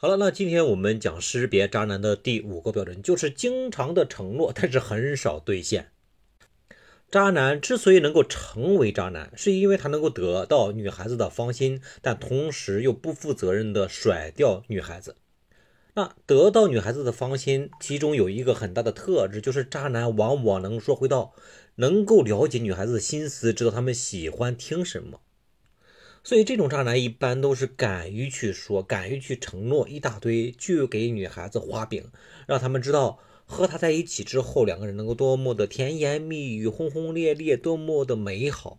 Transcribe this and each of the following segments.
好了，那今天我们讲识别渣男的第五个标准，就是经常的承诺，但是很少兑现。渣男之所以能够成为渣男，是因为他能够得到女孩子的芳心，但同时又不负责任的甩掉女孩子。那得到女孩子的芳心，其中有一个很大的特质，就是渣男往往能说会道，能够了解女孩子的心思，知道她们喜欢听什么。所以这种渣男一般都是敢于去说，敢于去承诺一大堆，去给女孩子画饼，让他们知道和他在一起之后，两个人能够多么的甜言蜜语、轰轰烈烈，多么的美好。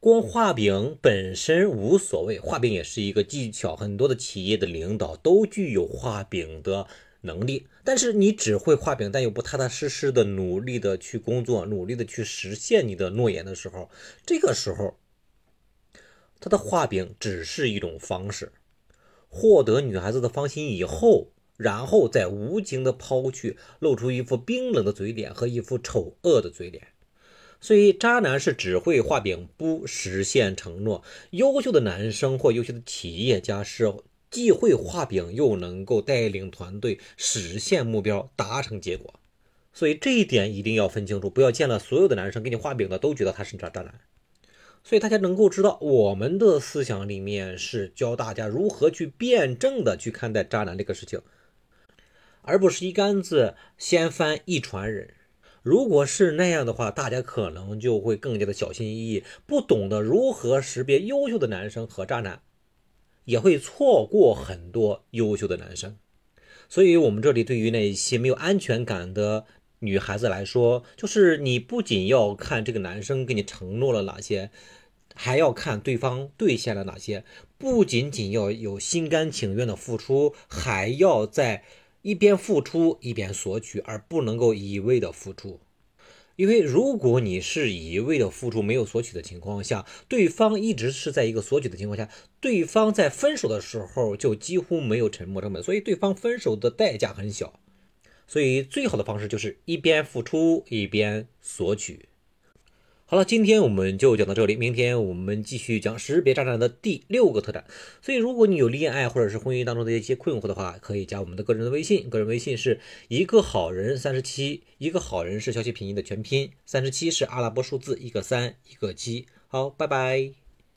光画饼本身无所谓，画饼也是一个技巧，很多的企业的领导都具有画饼的能力。但是你只会画饼，但又不踏踏实实的努力的去工作，努力的去实现你的诺言的时候，这个时候。他的画饼只是一种方式，获得女孩子的芳心以后，然后再无情的抛去，露出一副冰冷的嘴脸和一副丑恶的嘴脸。所以，渣男是只会画饼，不实现承诺。优秀的男生或优秀的企业家是既会画饼，又能够带领团队实现目标，达成结果。所以，这一点一定要分清楚，不要见了所有的男生给你画饼的都觉得他是渣渣男。所以大家能够知道，我们的思想里面是教大家如何去辩证的去看待渣男这个事情，而不是一竿子掀翻一船人。如果是那样的话，大家可能就会更加的小心翼翼，不懂得如何识别优秀的男生和渣男，也会错过很多优秀的男生。所以，我们这里对于那些没有安全感的。女孩子来说，就是你不仅要看这个男生给你承诺了哪些，还要看对方兑现了哪些。不仅仅要有心甘情愿的付出，还要在一边付出一边索取，而不能够一味的付出。因为如果你是一味的付出没有索取的情况下，对方一直是在一个索取的情况下，对方在分手的时候就几乎没有沉默成本，所以对方分手的代价很小。所以，最好的方式就是一边付出一边索取。好了，今天我们就讲到这里，明天我们继续讲识别渣男的第六个特点。所以，如果你有恋爱或者是婚姻当中的一些困惑的话，可以加我们的个人的微信，个人微信是一个好人三十七，一个好人是消息拼音的全拼，三十七是阿拉伯数字，一个三一个七。好，拜拜。